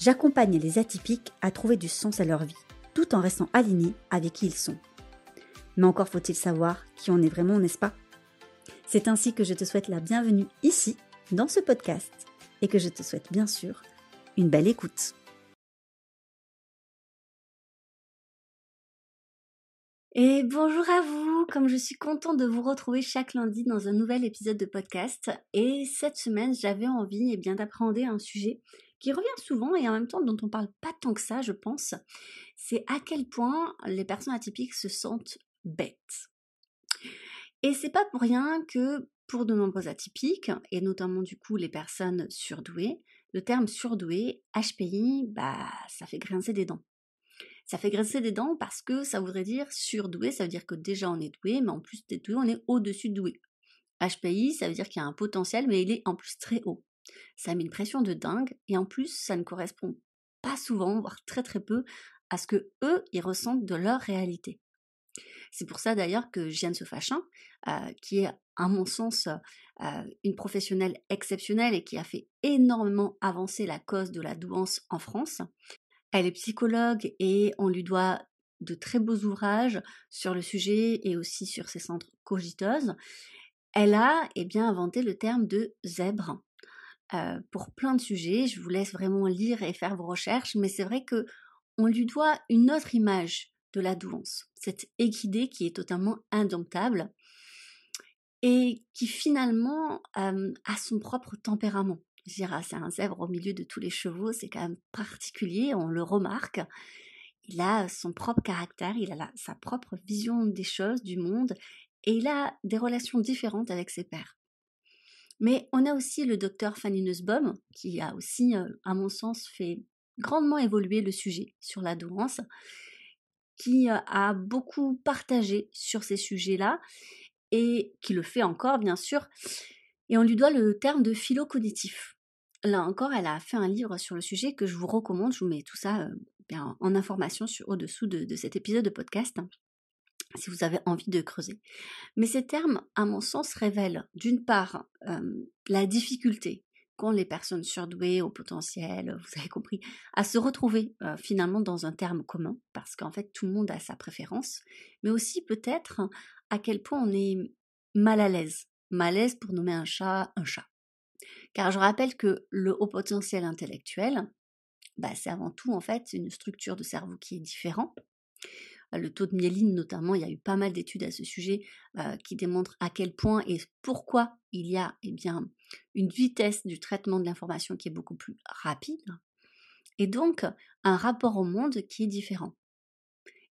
j'accompagne les atypiques à trouver du sens à leur vie, tout en restant alignés avec qui ils sont. Mais encore faut-il savoir qui on est vraiment, n'est-ce pas? C'est ainsi que je te souhaite la bienvenue ici, dans ce podcast, et que je te souhaite bien sûr une belle écoute. Et bonjour à vous, comme je suis contente de vous retrouver chaque lundi dans un nouvel épisode de podcast. Et cette semaine, j'avais envie eh d'appréhender un sujet qui revient souvent et en même temps dont on parle pas tant que ça, je pense. C'est à quel point les personnes atypiques se sentent bêtes. Et c'est pas pour rien que pour de nombreux atypiques, et notamment du coup les personnes surdouées, le terme surdoué, HPI, bah ça fait grincer des dents. Ça fait grincer des dents parce que ça voudrait dire surdoué, ça veut dire que déjà on est doué, mais en plus d'être doué, on est au-dessus de doué. HPI, ça veut dire qu'il y a un potentiel, mais il est en plus très haut. Ça met une pression de dingue, et en plus, ça ne correspond pas souvent, voire très très peu, à ce que eux, ils ressentent de leur réalité. C'est pour ça d'ailleurs que Jeanne Sofachin, euh, qui est à mon sens euh, une professionnelle exceptionnelle et qui a fait énormément avancer la cause de la douance en France, elle est psychologue et on lui doit de très beaux ouvrages sur le sujet et aussi sur ses centres cogiteuses. Elle a eh bien, inventé le terme de zèbre euh, pour plein de sujets. Je vous laisse vraiment lire et faire vos recherches, mais c'est vrai que on lui doit une autre image de la douance, cette équidée qui est totalement indomptable et qui finalement euh, a son propre tempérament c'est un zèbre au milieu de tous les chevaux, c'est quand même particulier, on le remarque. Il a son propre caractère, il a sa propre vision des choses, du monde, et il a des relations différentes avec ses pairs. Mais on a aussi le docteur Fanny Nussbaum, qui a aussi, euh, à mon sens, fait grandement évoluer le sujet sur la douance, qui euh, a beaucoup partagé sur ces sujets-là, et qui le fait encore, bien sûr, et on lui doit le terme de philo-cognitif. Là encore, elle a fait un livre sur le sujet que je vous recommande. Je vous mets tout ça euh, en information au-dessous de, cet épisode de podcast si vous avez envie de creuser. Mais ces termes, à mon sens, révèlent d'une part la difficulté qu'ont les personnes surdouées au potentiel, vous avez compris, à se retrouver euh, finalement dans un terme commun, parce qu'en fait tout le monde a sa préférence, mais aussi peut-être à quel point on est mal à l'aise malaise pour nommer un chat un chat. Car je rappelle que le haut potentiel intellectuel, bah, c'est avant tout en fait une structure de cerveau qui est différente. Le taux de myéline notamment, il y a eu pas mal d'études à ce sujet euh, qui démontrent à quel point et pourquoi il y a eh bien, une vitesse du traitement de l'information qui est beaucoup plus rapide, et donc un rapport au monde qui est différent.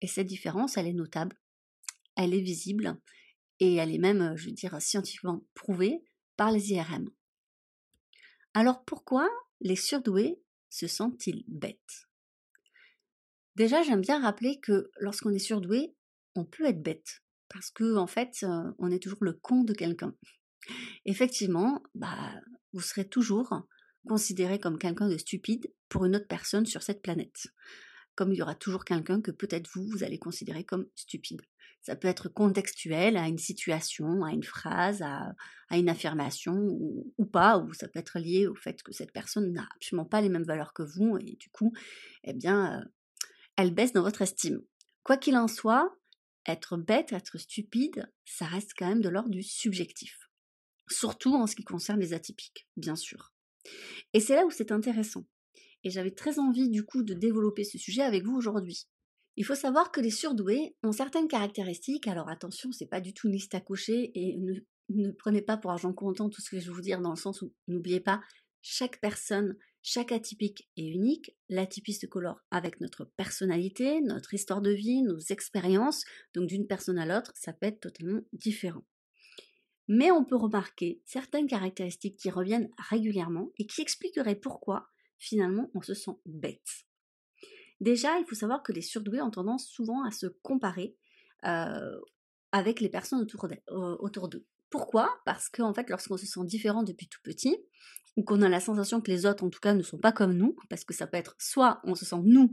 Et cette différence, elle est notable, elle est visible, et elle est même, je veux dire, scientifiquement prouvée par les IRM. Alors pourquoi les surdoués se sentent-ils bêtes? Déjà, j'aime bien rappeler que lorsqu'on est surdoué, on peut être bête parce que en fait, on est toujours le con de quelqu'un. Effectivement, bah, vous serez toujours considéré comme quelqu'un de stupide pour une autre personne sur cette planète. Comme il y aura toujours quelqu'un que peut-être vous, vous allez considérer comme stupide. Ça peut être contextuel à une situation, à une phrase, à, une affirmation ou, pas, ou ça peut être lié au fait que cette personne n'a absolument pas les mêmes valeurs que vous et du coup, eh bien, euh, elle baisse dans votre estime. Quoi qu'il en soit, être bête, être stupide, ça reste quand même de l'ordre du subjectif. Surtout en ce qui concerne les atypiques, bien sûr. Et c'est là où c'est intéressant. Et j'avais très envie du coup de développer ce sujet avec vous aujourd'hui. Il faut savoir que les surdoués ont certaines caractéristiques, alors attention, c'est pas du tout une liste à cocher et ne, prenez pas pour argent comptant tout ce que je vais vous dire dans le sens où n'oubliez pas, chaque personne, chaque atypique est unique, l'atypiste colore avec notre personnalité, notre histoire de vie, nos expériences, donc d'une personne à l'autre, ça peut être totalement différent. Mais on peut remarquer certaines caractéristiques qui reviennent régulièrement et qui expliqueraient pourquoi finalement on se sent bête. Déjà, il faut savoir que les surdoués ont tendance souvent à se comparer avec les personnes autour d'eux. Pourquoi? Parce qu'en fait, lorsqu'on se sent différent depuis tout petit, ou qu'on a la sensation que les autres, en tout cas, ne sont pas comme nous, parce que ça peut être soit on se sent nous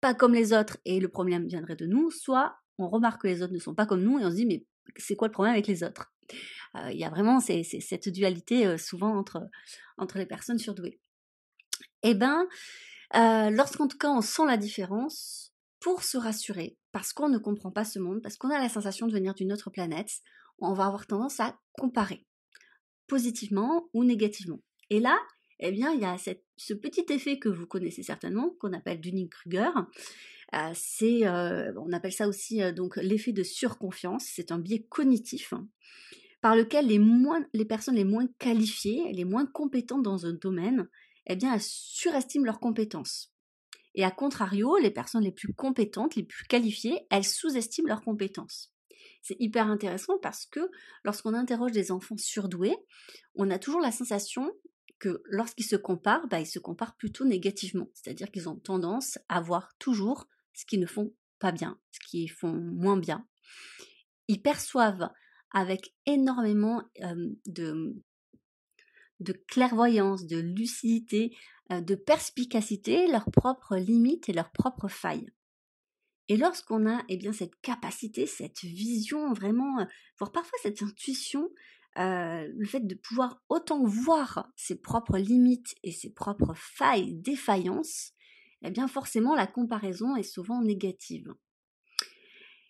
pas comme les autres et le problème viendrait de nous, soit on remarque que les autres ne sont pas comme nous et on se dit mais c'est quoi le problème avec les autres? Euh, Il y a vraiment cette dualité euh, souvent entre, les personnes surdouées. Eh bien, euh, lorsqu'en tout cas on sent la différence, pour se rassurer, parce qu'on ne comprend pas ce monde, parce qu'on a la sensation de venir d'une autre planète, on va avoir tendance à comparer, positivement ou négativement. Et là, eh bien, il y a ce petit effet que vous connaissez certainement, qu'on appelle Dunning-Kruger. Euh, euh, on appelle ça aussi euh, donc l'effet de surconfiance. C'est un biais cognitif hein, par lequel les, les personnes les moins qualifiées, les moins compétentes dans un domaine, eh bien, elles surestiment leurs compétences. Et à contrario, les personnes les plus compétentes, les plus qualifiées, elles sous-estiment leurs compétences. C'est hyper intéressant parce que lorsqu'on interroge des enfants surdoués, on a toujours la sensation que lorsqu'ils se comparent, bah, ils se comparent plutôt négativement. C'est-à-dire qu'ils ont tendance à voir toujours ce qu'ils ne font pas bien, ce qu'ils font moins bien. Ils perçoivent avec énormément de, de clairvoyance, de lucidité, de perspicacité leurs propres limites et leurs propres failles. Et lorsqu'on a eh bien, cette capacité, cette vision vraiment, voire parfois cette intuition, euh, le fait de pouvoir autant voir ses propres limites et ses propres failles, défaillances, eh bien forcément la comparaison est souvent négative.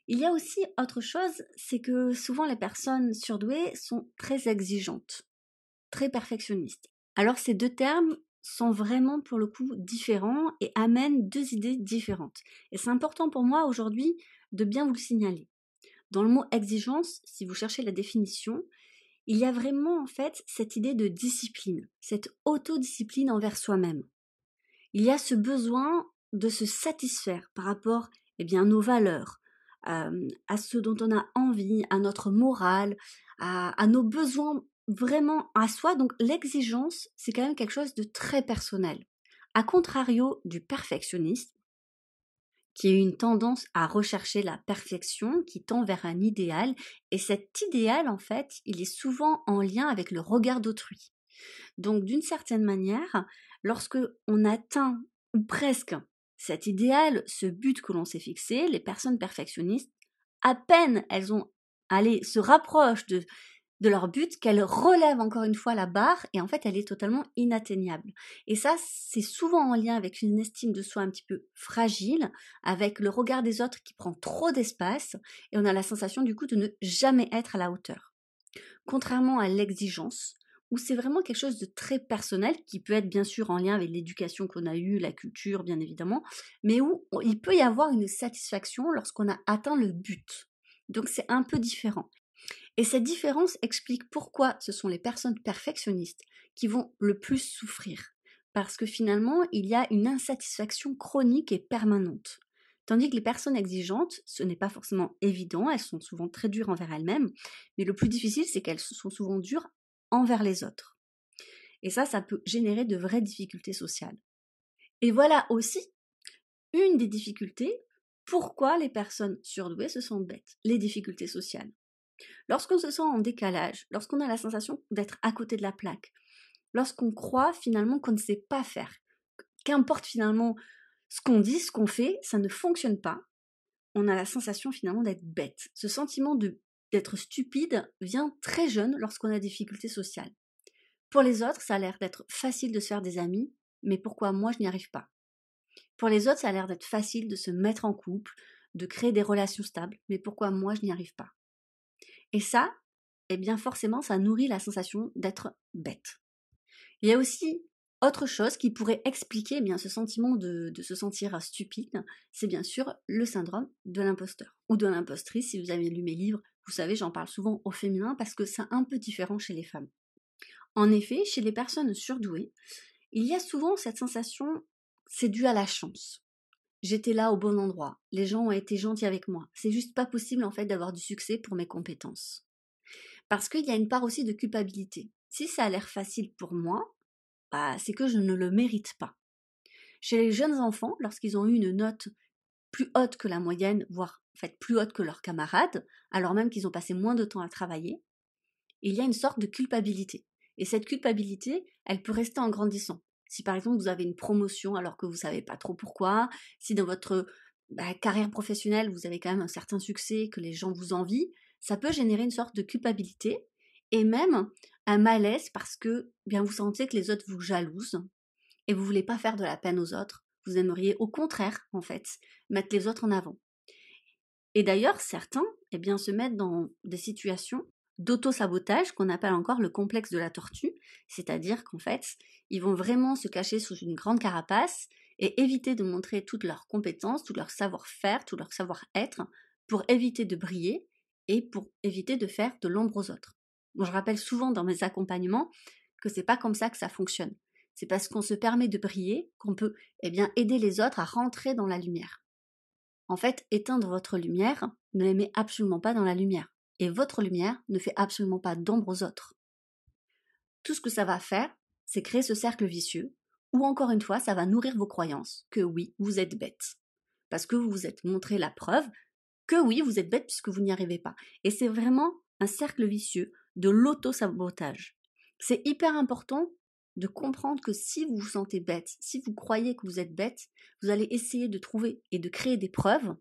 Il y a aussi autre chose, c'est que souvent les personnes surdouées sont très exigeantes, très perfectionnistes. Alors ces deux termes sont vraiment pour le coup différents et amènent deux idées différentes. Et c'est important pour moi aujourd'hui de bien vous le signaler. Dans le mot exigence, si vous cherchez la définition, il y a vraiment en fait cette idée de discipline, cette autodiscipline envers soi-même. Il y a ce besoin de se satisfaire par rapport eh bien, à nos valeurs, euh, à ce dont on a envie, à notre morale, à, à nos besoins vraiment à soi. Donc l'exigence, c'est quand même quelque chose de très personnel. A contrario du perfectionniste, qui a une tendance à rechercher la perfection, qui tend vers un idéal, et cet idéal, en fait, il est souvent en lien avec le regard d'autrui. Donc, d'une certaine manière, lorsque on atteint, ou presque, cet idéal, ce but que l'on s'est fixé, les personnes perfectionnistes, à peine elles ont allé se rapprochent de de leur but qu'elle relève encore une fois la barre et en fait elle est totalement inatteignable. Et ça, c'est souvent en lien avec une estime de soi un petit peu fragile, avec le regard des autres qui prend trop d'espace et on a la sensation du coup de ne jamais être à la hauteur. Contrairement à l'exigence, où c'est vraiment quelque chose de très personnel qui peut être bien sûr en lien avec l'éducation qu'on a eue, la culture bien évidemment, mais où il peut y avoir une satisfaction lorsqu'on a atteint le but. Donc c'est un peu différent. Et cette différence explique pourquoi ce sont les personnes perfectionnistes qui vont le plus souffrir. Parce que finalement, il y a une insatisfaction chronique et permanente. Tandis que les personnes exigeantes, ce n'est pas forcément évident, elles sont souvent très dures envers elles-mêmes, mais le plus difficile, c'est qu'elles sont souvent dures envers les autres. Et ça, ça peut générer de vraies difficultés sociales. Et voilà aussi une des difficultés pourquoi les personnes surdouées se sentent bêtes, les difficultés sociales. Lorsqu'on se sent en décalage, lorsqu'on a la sensation d'être à côté de la plaque, lorsqu'on croit finalement qu'on ne sait pas faire, qu'importe finalement ce qu'on dit, ce qu'on fait, ça ne fonctionne pas, on a la sensation finalement d'être bête. Ce sentiment d'être stupide vient très jeune lorsqu'on a des difficultés sociales. Pour les autres, ça a l'air d'être facile de se faire des amis, mais pourquoi moi je n'y arrive pas? Pour les autres, ça a l'air d'être facile de se mettre en couple, de créer des relations stables, mais pourquoi moi je n'y arrive pas? Et ça, eh bien forcément, ça nourrit la sensation d'être bête. Il y a aussi autre chose qui pourrait expliquer eh bien ce sentiment de, se sentir stupide, c'est bien sûr le syndrome de l'imposteur ou de l'impostrice. Si vous avez lu mes livres, vous savez, j'en parle souvent au féminin parce que c'est un peu différent chez les femmes. En effet, chez les personnes surdouées, il y a souvent cette sensation, c'est dû à la chance. J'étais là au bon endroit. Les gens ont été gentils avec moi. C'est juste pas possible en fait d'avoir du succès pour mes compétences. Parce qu'il y a une part aussi de culpabilité. Si ça a l'air facile pour moi, bah, c'est que je ne le mérite pas. Chez les jeunes enfants, lorsqu'ils ont eu une note plus haute que la moyenne, voire en plus haute que leurs camarades, alors même qu'ils ont passé moins de temps à travailler, il y a une sorte de culpabilité. Et cette culpabilité, elle peut rester en grandissant. Si par exemple vous avez une promotion alors que vous ne savez pas trop pourquoi, si dans votre bah, carrière professionnelle vous avez quand même un certain succès, que les gens vous envient, ça peut générer une sorte de culpabilité et même un malaise parce que bien vous sentez que les autres vous jalousent et vous voulez pas faire de la peine aux autres. Vous aimeriez au contraire en fait mettre les autres en avant. Et d'ailleurs certains eh bien se mettent dans des situations d'auto-sabotage qu'on appelle encore le complexe de la tortue, c'est-à-dire qu'en fait, ils vont vraiment se cacher sous une grande carapace et éviter de montrer toutes leurs compétences, tout leur savoir-faire, tout leur savoir-être pour éviter de briller et pour éviter de faire de l'ombre aux autres. je rappelle souvent dans mes accompagnements que c'est pas comme ça que ça fonctionne. C'est parce qu'on se permet de briller qu'on peut eh bien aider les autres à rentrer dans la lumière. En fait, éteindre votre lumière ne les met absolument pas dans la lumière et votre lumière ne fait absolument pas d'ombre aux autres. Tout ce que ça va faire, c'est créer ce cercle vicieux, ou encore une fois, ça va nourrir vos croyances que oui, vous êtes bête. Parce que vous vous êtes montré la preuve que oui, vous êtes bête puisque vous n'y arrivez pas. Et c'est vraiment un cercle vicieux de l'auto-sabotage. C'est hyper important de comprendre que si vous vous sentez bête, si vous croyez que vous êtes bête, vous allez essayer de trouver et de créer des preuves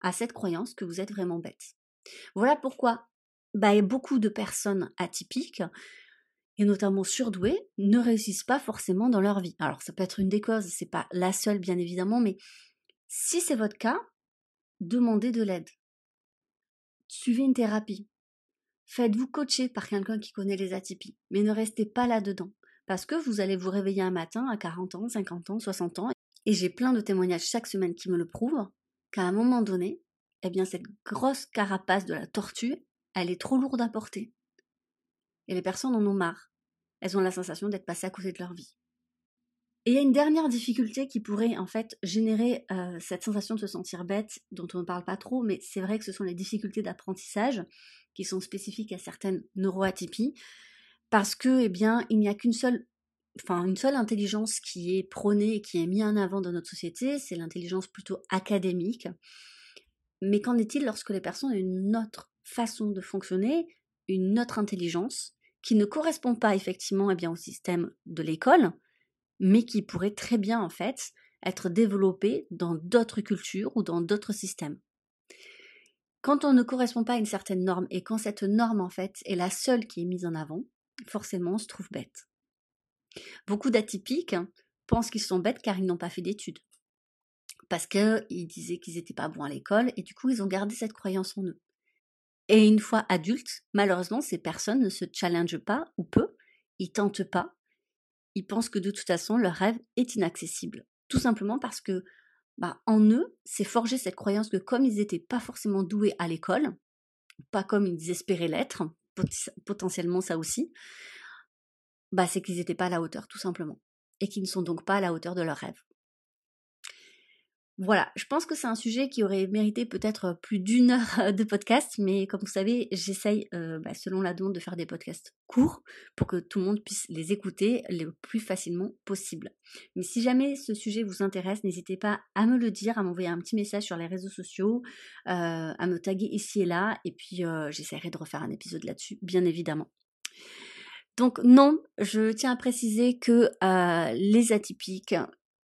à cette croyance que vous êtes vraiment bête. Voilà pourquoi bah, beaucoup de personnes atypiques, et notamment surdouées, ne réussissent pas forcément dans leur vie. Alors ça peut être une des causes, c'est pas la seule bien évidemment, mais si c'est votre cas, demandez de l'aide. Suivez une thérapie. Faites-vous coacher par quelqu'un qui connaît les atypies, mais ne restez pas là-dedans. Parce que vous allez vous réveiller un matin à 40 ans, 50 ans, 60 ans, et j'ai plein de témoignages chaque semaine qui me le prouvent, qu'à un moment donné, eh bien cette grosse carapace de la tortue, elle est trop lourde à porter. Et les personnes en ont marre. Elles ont la sensation d'être passées à côté de leur vie. Et il y a une dernière difficulté qui pourrait en fait générer euh, cette sensation de se sentir bête, dont on ne parle pas trop, mais c'est vrai que ce sont les difficultés d'apprentissage qui sont spécifiques à certaines neuroatypies, parce que eh bien il n'y a qu'une seule, enfin une seule intelligence qui est prônée et qui est mise en avant dans notre société, c'est l'intelligence plutôt académique, mais qu'en est-il lorsque les personnes ont une autre façon de fonctionner, une autre intelligence, qui ne correspond pas effectivement eh au système de l'école, mais qui pourrait très bien en fait être développée dans d'autres cultures ou dans d'autres systèmes? Quand on ne correspond pas à une certaine norme et quand cette norme en fait est la seule qui est mise en avant, forcément on se trouve bête. Beaucoup d'atypiques pensent qu'ils sont bêtes car ils n'ont pas fait d'études parce qu'ils disaient qu'ils n'étaient pas bons à l'école et du coup ils ont gardé cette croyance en eux. Et une fois adultes, malheureusement, ces personnes ne se challengent pas ou peu, ils tentent pas, ils pensent que de toute façon leur rêve est inaccessible. Tout simplement parce que bah, en eux, c'est forgé cette croyance que comme ils n'étaient pas forcément doués à l'école, pas comme ils espéraient l'être, potentiellement ça aussi, bah, c'est qu'ils n'étaient pas à la hauteur, tout simplement. Et qu'ils ne sont donc pas à la hauteur de leur rêve. Voilà, je pense que c'est un sujet qui aurait mérité peut-être plus d'une heure de podcast, mais comme vous savez, j'essaye, euh, bah, selon la demande, de faire des podcasts courts pour que tout le monde puisse les écouter le plus facilement possible. Mais si jamais ce sujet vous intéresse, n'hésitez pas à me le dire, à m'envoyer un petit message sur les réseaux sociaux, euh, à me taguer ici et là, et puis euh, j'essaierai de refaire un épisode là-dessus, bien évidemment. Donc non, je tiens à préciser que les atypiques,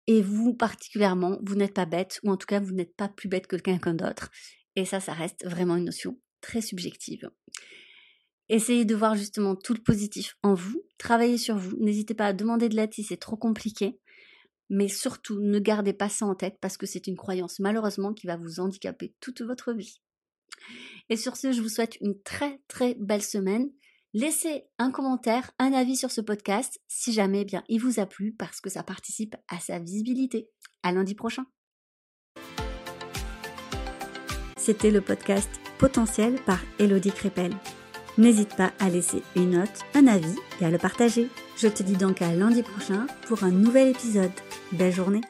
et vous particulièrement, vous n'êtes pas bête, ou en tout cas vous n'êtes pas plus bête que quelqu'un d'autre. Et ça, ça reste vraiment une notion très subjective. Essayez de voir justement tout le positif en vous, travaillez sur vous, n'hésitez pas à demander de l'aide si c'est trop compliqué, mais surtout ne gardez pas ça en tête parce que c'est une croyance malheureusement qui va vous handicaper toute votre vie. Et sur ce, je vous souhaite une très très belle semaine Laissez un commentaire, un avis sur ce podcast si jamais bien il vous a plu parce que ça participe à sa visibilité. À lundi prochain. C'était le podcast Potentiel par Elodie Crépel. N'hésite pas à laisser une note, un avis et à le partager. Je te dis donc à lundi prochain pour un nouvel épisode. Belle journée